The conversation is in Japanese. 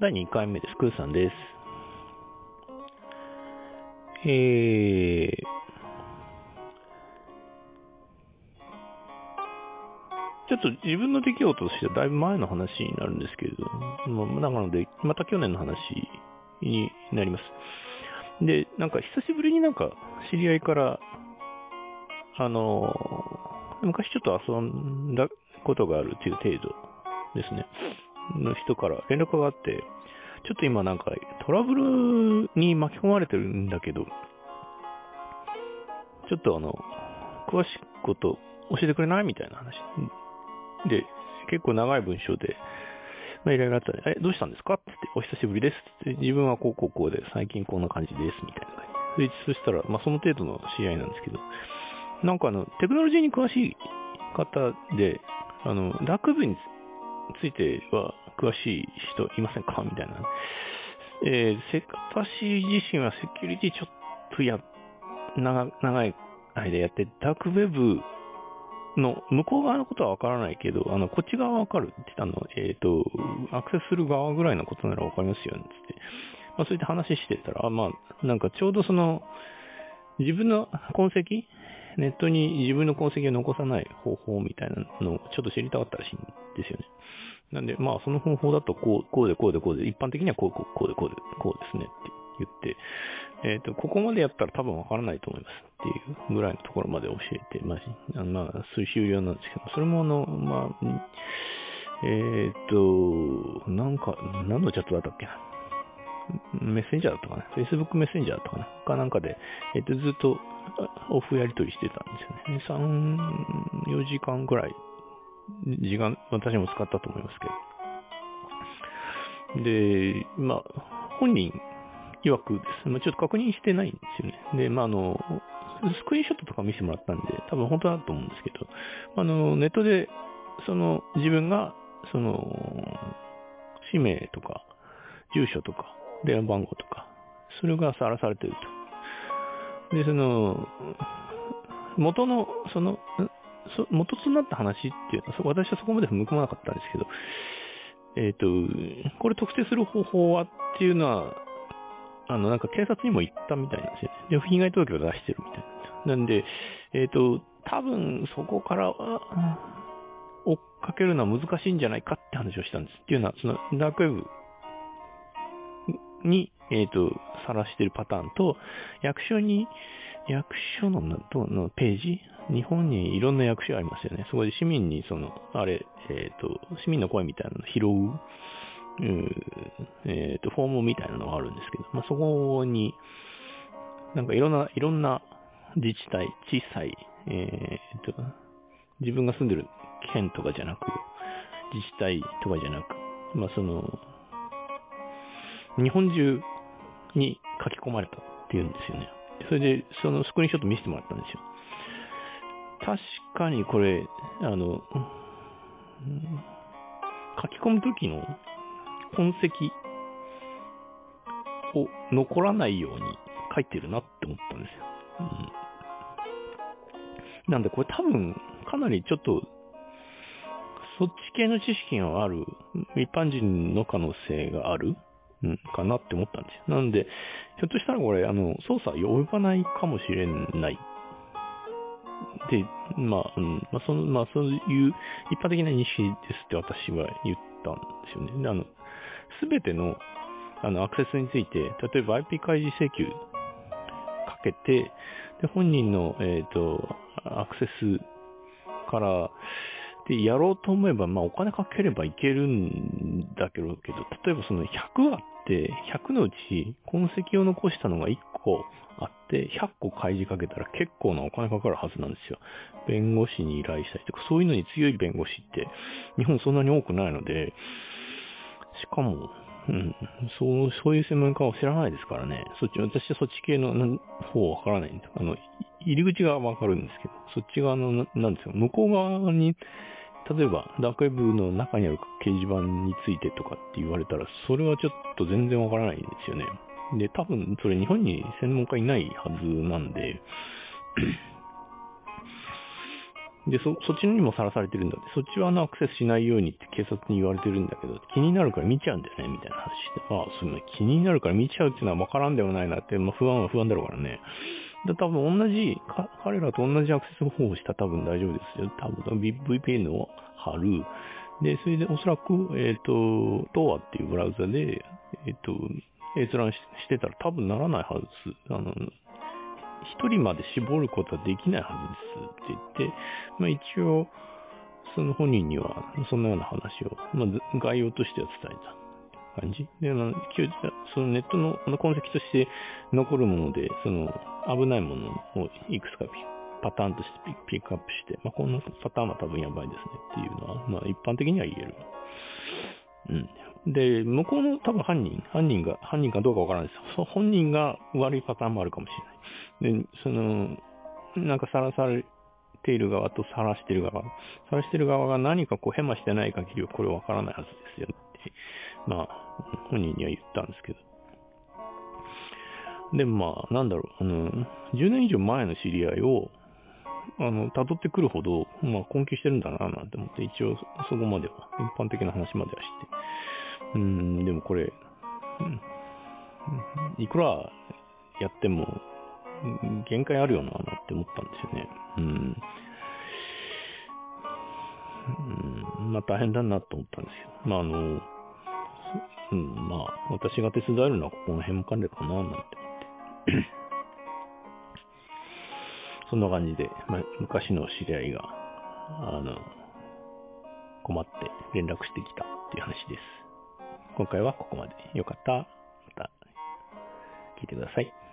第2回目です。クーさんです。えー、ちょっと自分の出来事としてはだいぶ前の話になるんですけれど、まあ、なので、また去年の話になります。で、なんか久しぶりになんか知り合いから、あの、昔ちょっと遊んだことがあるっていう程度ですね。の人から連絡があって、ちょっと今なんかトラブルに巻き込まれてるんだけど、ちょっとあの、詳しいこと教えてくれない？みたいな話。で、結構長い文章で、まあ、いろいろあったら、え、どうしたんですか？って言って、お久しぶりですってって、自分はこうこうこうで、最近こんな感じです、みたいな感じ。そしたら、まあ、その程度の知り合なんですけど、なんかあの、テクノロジーに詳しい方で、あの、楽部については詳しい人いませんか？みたいな。えー、せ、私自身はセキュリティちょっとや、長、長い間やって、ダークウェブの向こう側のことはわからないけど、あの、こっち側はわかるって言ったの、えっ、と、アクセスする側ぐらいのことならわかりますよ、つって。まあ、そういった話してたら、あまあ、なんかちょうどその、自分の痕跡？ネットに自分の痕跡を残さない方法みたいなのをちょっと知りたかったらしいんですよね。なんで、まあその方法だとこう、こうでこうでこうで、一般的にはこう、こう、こうでこうで、こうですねって言って、えっ、と、ここまでやったら多分わからないと思いますっていうぐらいのところまで教えて、まあ、あまあ、終了なんですけど、それもあの、まあ、えっ、と、なんか、何のチャットだったっけ？な。メッセンジャーだったかな ?Facebook メッセンジャーだったかな？かなんかで、えっ、と、ずっとオフやり取りしてたんですよね。3、4時間ぐらい、時間、私も使ったと思いますけど。で、まあ、本人曰くです。まあ、ちょっと確認してないんですよね。で、まあ、あの、スクリーンショットとか見せてもらったんで、多分本当だと思うんですけど、あの、ネットで、その、自分が、その、氏名とか、住所とか、電話番号とか、それがさらされてると。で、その、元の、その、そ元となった話っていうのは、私はそこまで踏み込まなかったんですけど、えっ、と、これ特定する方法はっていうのは、あの、なんか警察にも言ったみたいなんですよね。で、被害届を出してるみたいな。なんで、えっ、と、多分そこからは、追っかけるのは難しいんじゃないかって話をしたんです。っていうのは、その、ダークウェブに、えっ、と、晒してるパターンと、役所に、役所のどのページ日本にいろんな役所ありますよね。そこで市民にその、あれ、えっ、と、市民の声みたいなのを拾う、えっ、と、フォームみたいなのがあるんですけど、まあ、そこに、なんかいろんな、いろんな自治体、小さい、えっ、と、自分が住んでる県とかじゃなく、自治体とかじゃなく、まあ、その、日本中に書き込まれたっていうんですよね。それで、そのスクリーンショット見せてもらったんですよ。確かにこれ、あの、書き込むときの痕跡を残らないように書いてるなって思ったんですよ。うん、なんでこれ多分、かなりちょっと、そっち系の知識がある、一般人の可能性があるうん、かなって思ったんですよ。なんで、ひょっとしたらこれ、あの、操作及ばないかもしれない。で、まあ、うん、まあ、その、まあ、そういう一般的な認識ですって私は言ったんですよね。であの、すべての、あの、アクセスについて、例えば IP 開示請求かけて、で、本人の、えっ、と、アクセスから、で、やろうと思えば、まあ、お金かければいけるんだけど、けど例えばその100あって、100のうち痕跡を残したのが1個あって、100個開示かけたら結構なお金かかるはずなんですよ。弁護士に依頼したりとか、そういうのに強い弁護士って、日本そんなに多くないので、しかも、うん、そう、そういう専門家を知らないですからね。そっち、私はそっち系の方わからないんで、あの、入り口がわかるんですけど、そっち側の、なんですよ。向こう側に、例えば、ダークウェブの中にある掲示板についてとかって言われたら、それはちょっと全然わからないんですよね。で、多分、それ日本に専門家いないはずなんで、で、そ、そっちにもさらされてるんだって、そっちはあのアクセスしないようにって警察に言われてるんだけど、気になるから見ちゃうんだよね、みたいな話して。ああ、そんな気になるから見ちゃうっていうのはわからんでもないなって、まあ不安は不安だろうからね。で、多分同じ、彼らと同じアクセス方法をしたら多分大丈夫ですよ。多分 VPN を貼る。で、それでおそらく、えっ、と、TOA っていうブラウザで、えっ、と、閲覧ししてたら多分ならないはずです。あの、一人まで絞ることはできないはずですって言って、まあ一応、その本人にはそんなような話を、まあ概要としては伝えた感じ？で、あの、そのネットのあの痕跡として残るもので、その危ないものをいくつかパターンとしてピックアップして、まあこのパターンは多分やばいですねっていうのは、まあ一般的には言える。うん。で、向こうの多分犯人、犯人が、犯人かどうかわからないです。本人が悪いパターンもあるかもしれない。で、その、なんかさらされている側とさらしている側、さらしている側が何かこうヘマしてない限りはこれわからないはずですよっ、まあ、本人には言ったんですけど。でまあ、なんだろう、あの、10年以上前の知り合いを、あの、辿ってくるほど、まあ、根気してるんだな、なんて思って、一応、そこまでは、一般的な話まではして。うん、でもこれ、うんいくらやっても、限界あるよな、なって思ったんですよね。うん。うん、まあ大変だなと思ったんですよ。まああの、うん、まあ私が手伝えるのはここの辺もかねかな、なんて思って。そんな感じで、ま、昔の知り合いが、あの、困って連絡してきたっていう話です。今回はここまで。よかった、また聞いてください。